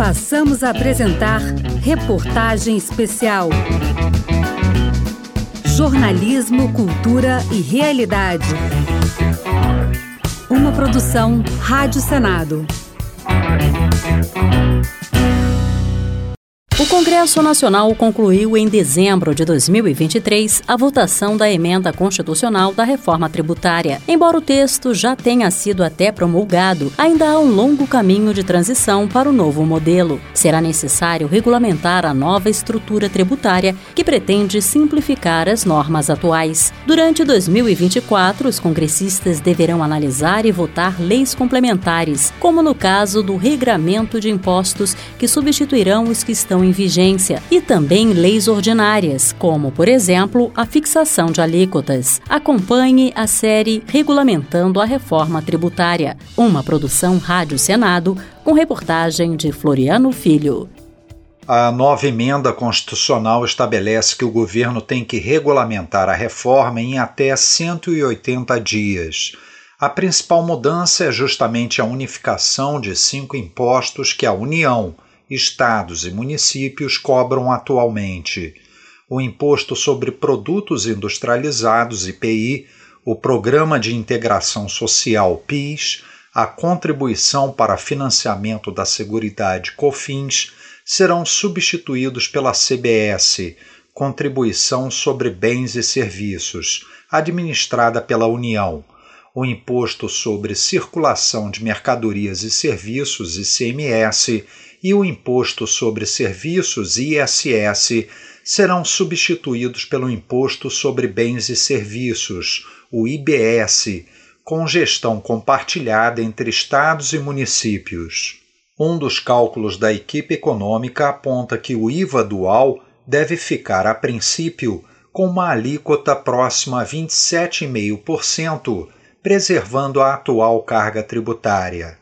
Passamos a apresentar Reportagem Especial. Jornalismo, cultura e realidade. Uma produção Rádio Senado. O Congresso Nacional concluiu em dezembro de 2023 a votação da emenda constitucional da reforma tributária. Embora o texto já tenha sido até promulgado, ainda há um longo caminho de transição para o novo modelo. Será necessário regulamentar a nova estrutura tributária que pretende simplificar as normas atuais. Durante 2024, os congressistas deverão analisar e votar leis complementares, como no caso do regramento de impostos que substituirão os que estão em em vigência e também leis ordinárias, como, por exemplo, a fixação de alíquotas. Acompanhe a série Regulamentando a Reforma Tributária, uma produção Rádio Senado, com reportagem de Floriano Filho. A nova emenda constitucional estabelece que o governo tem que regulamentar a reforma em até 180 dias. A principal mudança é justamente a unificação de cinco impostos que a União, estados e municípios cobram atualmente: o Imposto sobre Produtos Industrializados IPI, o Programa de Integração Social PIS, a Contribuição para Financiamento da Seguridade COFINS serão substituídos pela CBS, Contribuição sobre Bens e Serviços, administrada pela União. O Imposto sobre Circulação de Mercadorias e Serviços, ICMS, e o Imposto sobre Serviços ISS serão substituídos pelo Imposto sobre Bens e Serviços, o IBS, com gestão compartilhada entre estados e municípios. Um dos cálculos da equipe econômica aponta que o IVA dual deve ficar, a princípio, com uma alíquota próxima a 27,5%, preservando a atual carga tributária.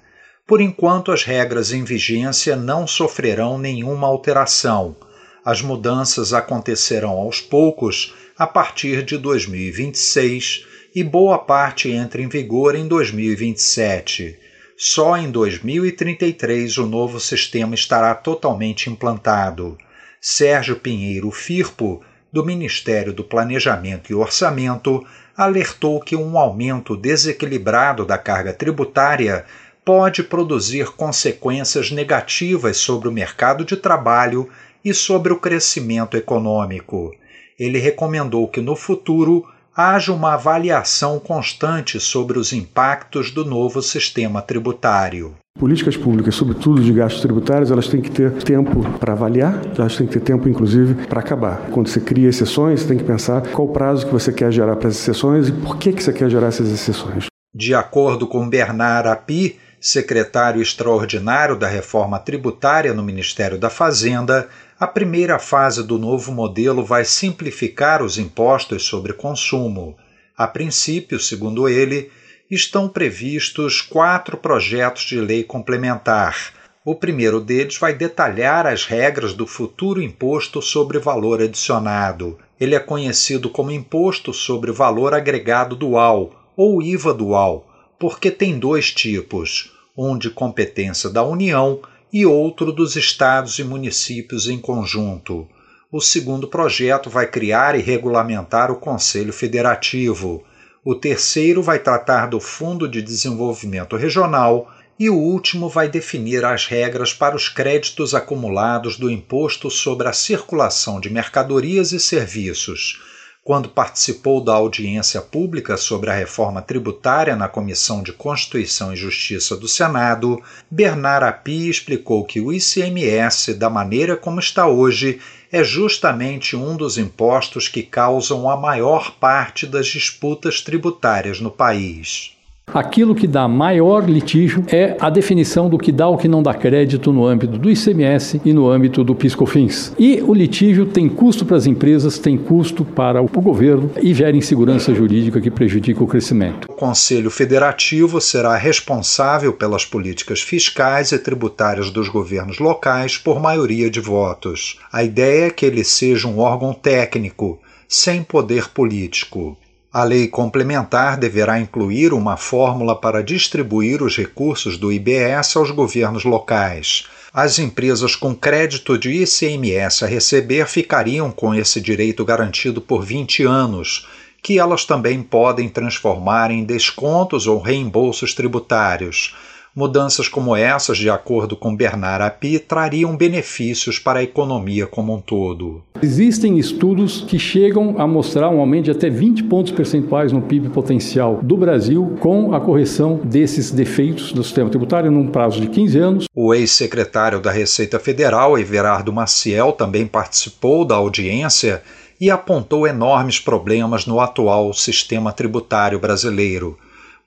Por enquanto, as regras em vigência não sofrerão nenhuma alteração. As mudanças acontecerão aos poucos a partir de 2026 e boa parte entra em vigor em 2027. Só em 2033 o novo sistema estará totalmente implantado. Sérgio Pinheiro Firpo, do Ministério do Planejamento e Orçamento, alertou que um aumento desequilibrado da carga tributária pode produzir consequências negativas sobre o mercado de trabalho e sobre o crescimento econômico. Ele recomendou que no futuro haja uma avaliação constante sobre os impactos do novo sistema tributário. Políticas públicas, sobretudo de gastos tributários, elas têm que ter tempo para avaliar, elas têm que ter tempo, inclusive, para acabar. Quando você cria exceções, você tem que pensar qual o prazo que você quer gerar para as exceções e por que, que você quer gerar essas exceções. De acordo com Bernard Api, secretário extraordinário da reforma tributária no Ministério da Fazenda, a primeira fase do novo modelo vai simplificar os impostos sobre consumo. A princípio, segundo ele, estão previstos quatro projetos de lei complementar. O primeiro deles vai detalhar as regras do futuro imposto sobre valor adicionado. Ele é conhecido como Imposto sobre Valor Agregado Dual, ou IVA Dual porque tem dois tipos, um de competência da União e outro dos estados e municípios em conjunto. O segundo projeto vai criar e regulamentar o Conselho Federativo. O terceiro vai tratar do Fundo de Desenvolvimento Regional e o último vai definir as regras para os créditos acumulados do Imposto sobre a Circulação de Mercadorias e Serviços quando participou da audiência pública sobre a reforma tributária na Comissão de Constituição e Justiça do Senado, Bernard Api explicou que o ICMS, da maneira como está hoje, é justamente um dos impostos que causam a maior parte das disputas tributárias no país. Aquilo que dá maior litígio é a definição do que dá ou que não dá crédito no âmbito do ICMS e no âmbito do PiscoFins. E o litígio tem custo para as empresas, tem custo para o governo e gera insegurança jurídica que prejudica o crescimento. O Conselho Federativo será responsável pelas políticas fiscais e tributárias dos governos locais por maioria de votos. A ideia é que ele seja um órgão técnico, sem poder político. A lei complementar deverá incluir uma fórmula para distribuir os recursos do IBS aos governos locais. as empresas com crédito de ICMS a receber ficariam com esse direito garantido por 20 anos, que elas também podem transformar em descontos ou reembolsos tributários Mudanças como essas, de acordo com Bernard Api, trariam benefícios para a economia como um todo. Existem estudos que chegam a mostrar um aumento de até 20 pontos percentuais no PIB potencial do Brasil com a correção desses defeitos do sistema tributário num prazo de 15 anos. O ex-secretário da Receita Federal, Everardo Maciel, também participou da audiência e apontou enormes problemas no atual sistema tributário brasileiro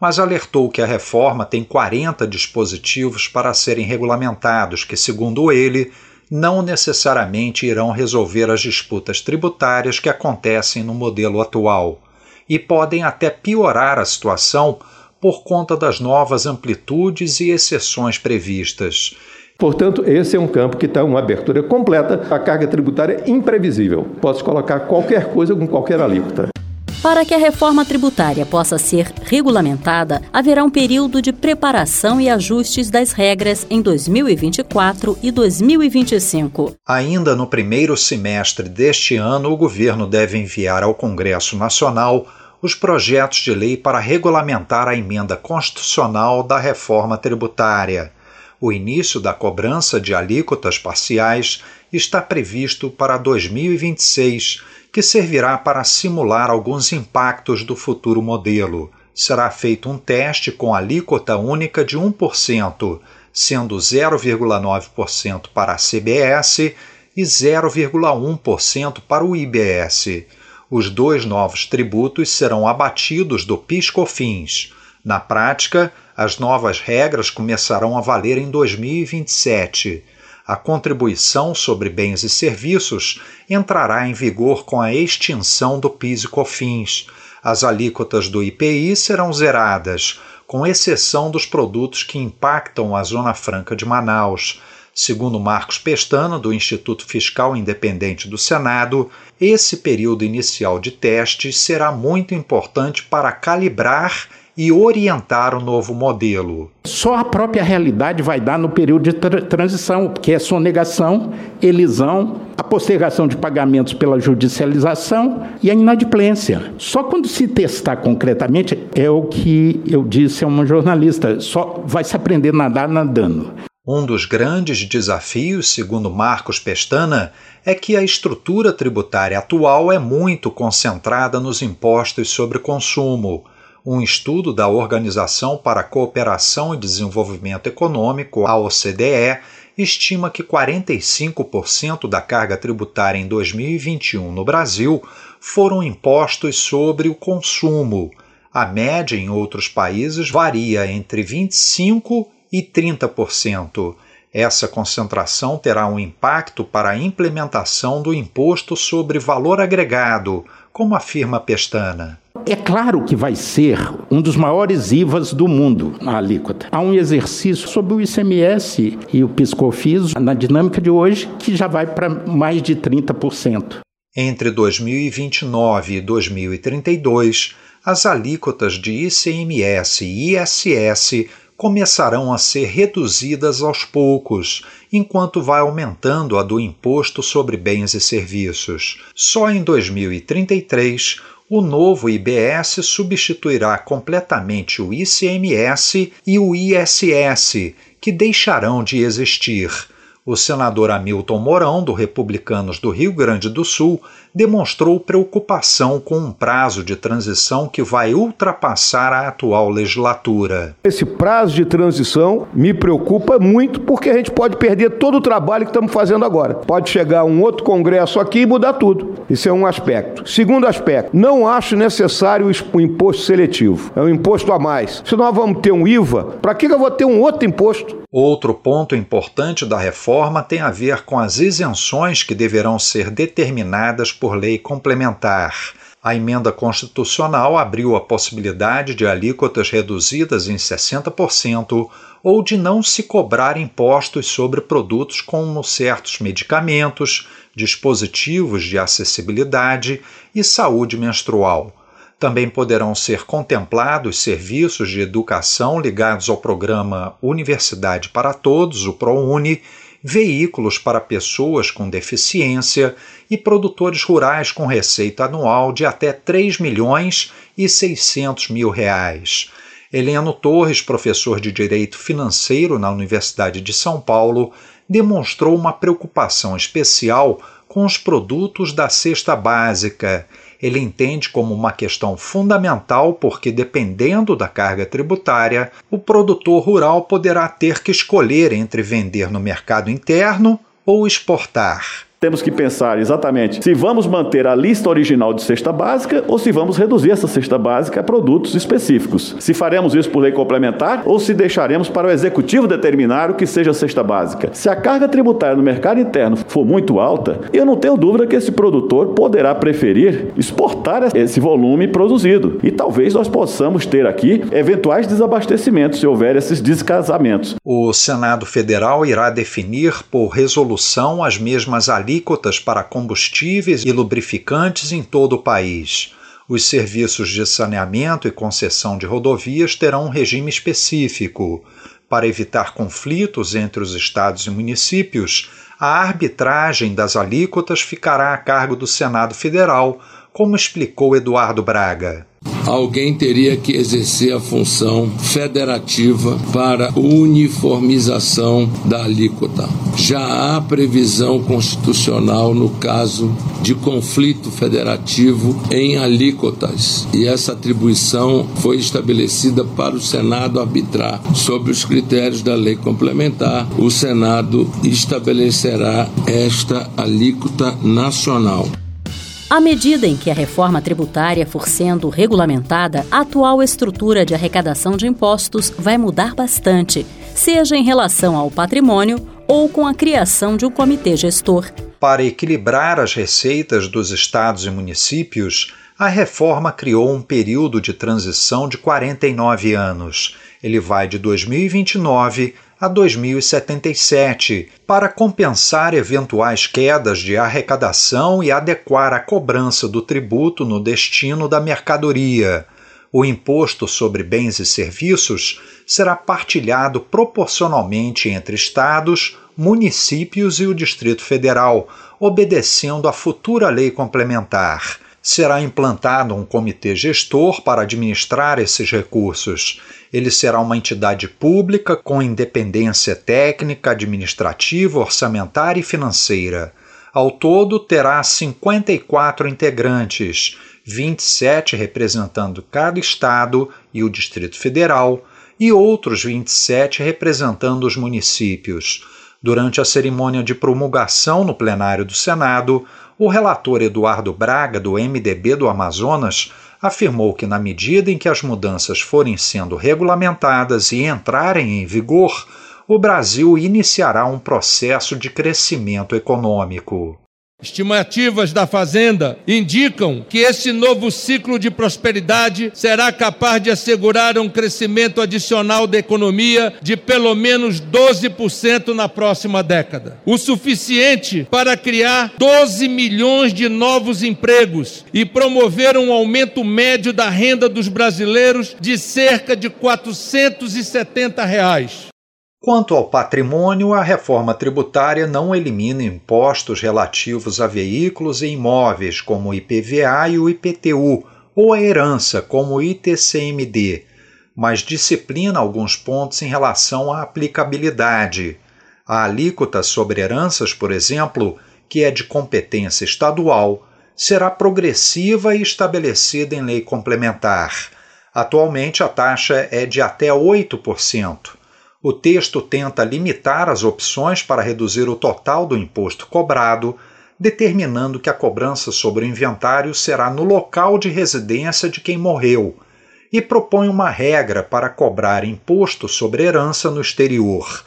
mas alertou que a reforma tem 40 dispositivos para serem regulamentados, que, segundo ele, não necessariamente irão resolver as disputas tributárias que acontecem no modelo atual e podem até piorar a situação por conta das novas amplitudes e exceções previstas. Portanto, esse é um campo que está uma abertura completa. A carga tributária imprevisível. Posso colocar qualquer coisa com qualquer alíquota. Para que a reforma tributária possa ser regulamentada, haverá um período de preparação e ajustes das regras em 2024 e 2025. Ainda no primeiro semestre deste ano, o governo deve enviar ao Congresso Nacional os projetos de lei para regulamentar a emenda constitucional da reforma tributária. O início da cobrança de alíquotas parciais está previsto para 2026 que servirá para simular alguns impactos do futuro modelo. Será feito um teste com alíquota única de 1%, sendo 0,9% para a CBS e 0,1% para o IBS. Os dois novos tributos serão abatidos do PIS/COFINS. Na prática, as novas regras começarão a valer em 2027 a contribuição sobre bens e serviços entrará em vigor com a extinção do PIS e COFINS. As alíquotas do IPI serão zeradas, com exceção dos produtos que impactam a Zona Franca de Manaus. Segundo Marcos Pestana, do Instituto Fiscal Independente do Senado, esse período inicial de testes será muito importante para calibrar e orientar o novo modelo. Só a própria realidade vai dar no período de tra transição, que é sonegação, elisão, a postergação de pagamentos pela judicialização e a inadimplência. Só quando se testar concretamente, é o que eu disse a uma jornalista, só vai se aprender a nadar nadando. Um dos grandes desafios, segundo Marcos Pestana, é que a estrutura tributária atual é muito concentrada nos impostos sobre consumo um estudo da Organização para a Cooperação e Desenvolvimento Econômico, a OCDE, estima que 45% da carga tributária em 2021 no Brasil foram impostos sobre o consumo. A média em outros países varia entre 25% e 30%. Essa concentração terá um impacto para a implementação do Imposto sobre Valor Agregado, como afirma Pestana. É claro que vai ser um dos maiores IVAs do mundo, a alíquota. Há um exercício sobre o ICMS e o PiscoFIS na dinâmica de hoje que já vai para mais de 30%. Entre 2029 e 2032, as alíquotas de ICMS e ISS começarão a ser reduzidas aos poucos, enquanto vai aumentando a do Imposto sobre Bens e Serviços. Só em 2033, o novo IBS substituirá completamente o ICMS e o ISS, que deixarão de existir. O senador Hamilton Mourão, do Republicanos do Rio Grande do Sul, demonstrou preocupação com um prazo de transição que vai ultrapassar a atual legislatura. Esse prazo de transição me preocupa muito porque a gente pode perder todo o trabalho que estamos fazendo agora. Pode chegar um outro congresso aqui e mudar tudo. Isso é um aspecto. Segundo aspecto, não acho necessário o imposto seletivo. É um imposto a mais. Se nós vamos ter um IVA, para que eu vou ter um outro imposto? Outro ponto importante da reforma tem a ver com as isenções que deverão ser determinadas por lei complementar. A emenda constitucional abriu a possibilidade de alíquotas reduzidas em 60% ou de não se cobrar impostos sobre produtos como certos medicamentos, dispositivos de acessibilidade e saúde menstrual. Também poderão ser contemplados serviços de educação ligados ao programa Universidade para Todos, o ProUni, veículos para pessoas com deficiência e produtores rurais com receita anual de até 3 milhões e 600 mil reais. Heleno Torres, professor de Direito Financeiro na Universidade de São Paulo, demonstrou uma preocupação especial com os produtos da cesta básica. Ele entende como uma questão fundamental porque, dependendo da carga tributária, o produtor rural poderá ter que escolher entre vender no mercado interno ou exportar. Temos que pensar exatamente se vamos manter a lista original de cesta básica ou se vamos reduzir essa cesta básica a produtos específicos. Se faremos isso por lei complementar ou se deixaremos para o executivo determinar o que seja cesta básica. Se a carga tributária no mercado interno for muito alta, eu não tenho dúvida que esse produtor poderá preferir exportar esse volume produzido. E talvez nós possamos ter aqui eventuais desabastecimentos se houver esses descasamentos. O Senado Federal irá definir por resolução as mesmas alíquotas alíquotas para combustíveis e lubrificantes em todo o país. Os serviços de saneamento e concessão de rodovias terão um regime específico. Para evitar conflitos entre os estados e municípios, a arbitragem das alíquotas ficará a cargo do Senado Federal, como explicou Eduardo Braga alguém teria que exercer a função federativa para uniformização da alíquota. Já há previsão constitucional no caso de conflito federativo em alíquotas e essa atribuição foi estabelecida para o Senado arbitrar sobre os critérios da lei complementar. O Senado estabelecerá esta alíquota nacional. À medida em que a reforma tributária for sendo regulamentada, a atual estrutura de arrecadação de impostos vai mudar bastante, seja em relação ao patrimônio ou com a criação de um comitê gestor. Para equilibrar as receitas dos estados e municípios, a reforma criou um período de transição de 49 anos. Ele vai de 2029 a 2077, para compensar eventuais quedas de arrecadação e adequar a cobrança do tributo no destino da mercadoria. O imposto sobre bens e serviços será partilhado proporcionalmente entre estados, municípios e o Distrito Federal, obedecendo à futura lei complementar será implantado um comitê gestor para administrar esses recursos. Ele será uma entidade pública com independência técnica, administrativa, orçamentária e financeira. Ao todo, terá 54 integrantes, 27 representando cada estado e o Distrito Federal, e outros 27 representando os municípios. Durante a cerimônia de promulgação no plenário do Senado, o relator Eduardo Braga, do MDB do Amazonas, afirmou que, na medida em que as mudanças forem sendo regulamentadas e entrarem em vigor, o Brasil iniciará um processo de crescimento econômico. Estimativas da Fazenda indicam que esse novo ciclo de prosperidade será capaz de assegurar um crescimento adicional da economia de pelo menos 12% na próxima década. O suficiente para criar 12 milhões de novos empregos e promover um aumento médio da renda dos brasileiros de cerca de 470 reais. Quanto ao patrimônio, a reforma tributária não elimina impostos relativos a veículos e imóveis, como o IPVA e o IPTU, ou a herança, como o ITCMD, mas disciplina alguns pontos em relação à aplicabilidade. A alíquota sobre heranças, por exemplo, que é de competência estadual, será progressiva e estabelecida em lei complementar. Atualmente, a taxa é de até 8%. O texto tenta limitar as opções para reduzir o total do imposto cobrado, determinando que a cobrança sobre o inventário será no local de residência de quem morreu, e propõe uma regra para cobrar imposto sobre herança no exterior.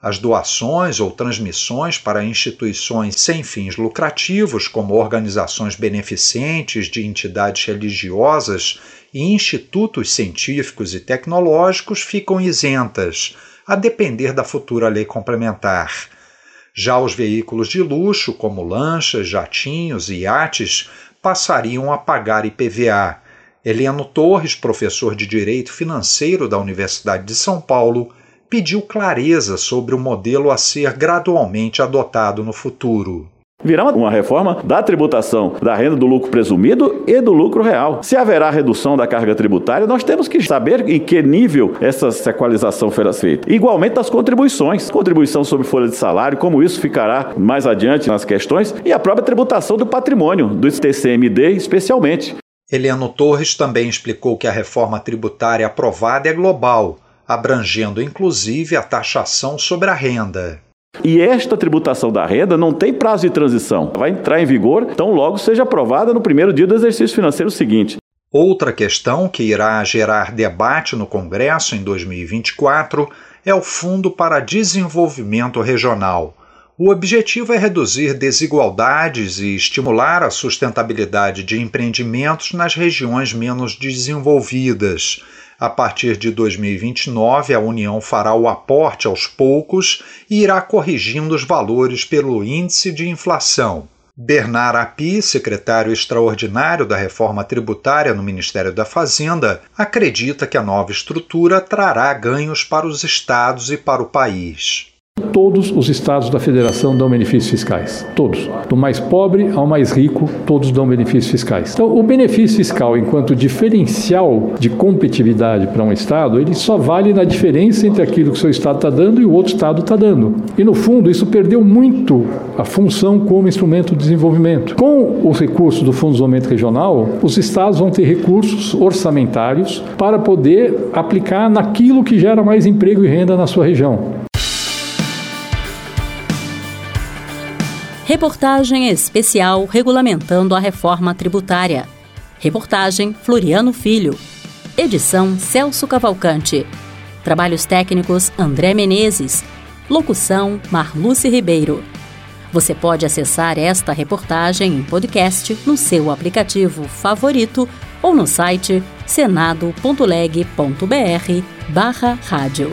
As doações ou transmissões para instituições sem fins lucrativos, como organizações beneficentes de entidades religiosas e institutos científicos e tecnológicos, ficam isentas a depender da futura lei complementar. Já os veículos de luxo, como lanchas, jatinhos e iates, passariam a pagar IPVA. Heleno Torres, professor de Direito Financeiro da Universidade de São Paulo, pediu clareza sobre o modelo a ser gradualmente adotado no futuro. Virá uma reforma da tributação da renda do lucro presumido e do lucro real. Se haverá redução da carga tributária, nós temos que saber em que nível essa equalização será feita. Igualmente das contribuições, contribuição sobre folha de salário, como isso ficará mais adiante nas questões, e a própria tributação do patrimônio, do TCMD especialmente. Eliano Torres também explicou que a reforma tributária aprovada é global, abrangendo inclusive a taxação sobre a renda. E esta tributação da renda não tem prazo de transição. Vai entrar em vigor tão logo seja aprovada no primeiro dia do exercício financeiro seguinte. Outra questão que irá gerar debate no Congresso em 2024 é o Fundo para Desenvolvimento Regional. O objetivo é reduzir desigualdades e estimular a sustentabilidade de empreendimentos nas regiões menos desenvolvidas. A partir de 2029, a União fará o aporte aos poucos e irá corrigindo os valores pelo índice de inflação. Bernard Api, secretário extraordinário da reforma tributária no Ministério da Fazenda, acredita que a nova estrutura trará ganhos para os estados e para o país. Todos os estados da federação dão benefícios fiscais. Todos. Do mais pobre ao mais rico, todos dão benefícios fiscais. Então, o benefício fiscal, enquanto diferencial de competitividade para um estado, ele só vale na diferença entre aquilo que o seu estado está dando e o outro estado está dando. E, no fundo, isso perdeu muito a função como instrumento de desenvolvimento. Com os recursos do Fundo de Desenvolvimento Regional, os estados vão ter recursos orçamentários para poder aplicar naquilo que gera mais emprego e renda na sua região. Reportagem especial regulamentando a reforma tributária. Reportagem Floriano Filho. Edição Celso Cavalcante. Trabalhos técnicos André Menezes. Locução Marluce Ribeiro. Você pode acessar esta reportagem em podcast no seu aplicativo favorito ou no site senado.leg.br barra rádio.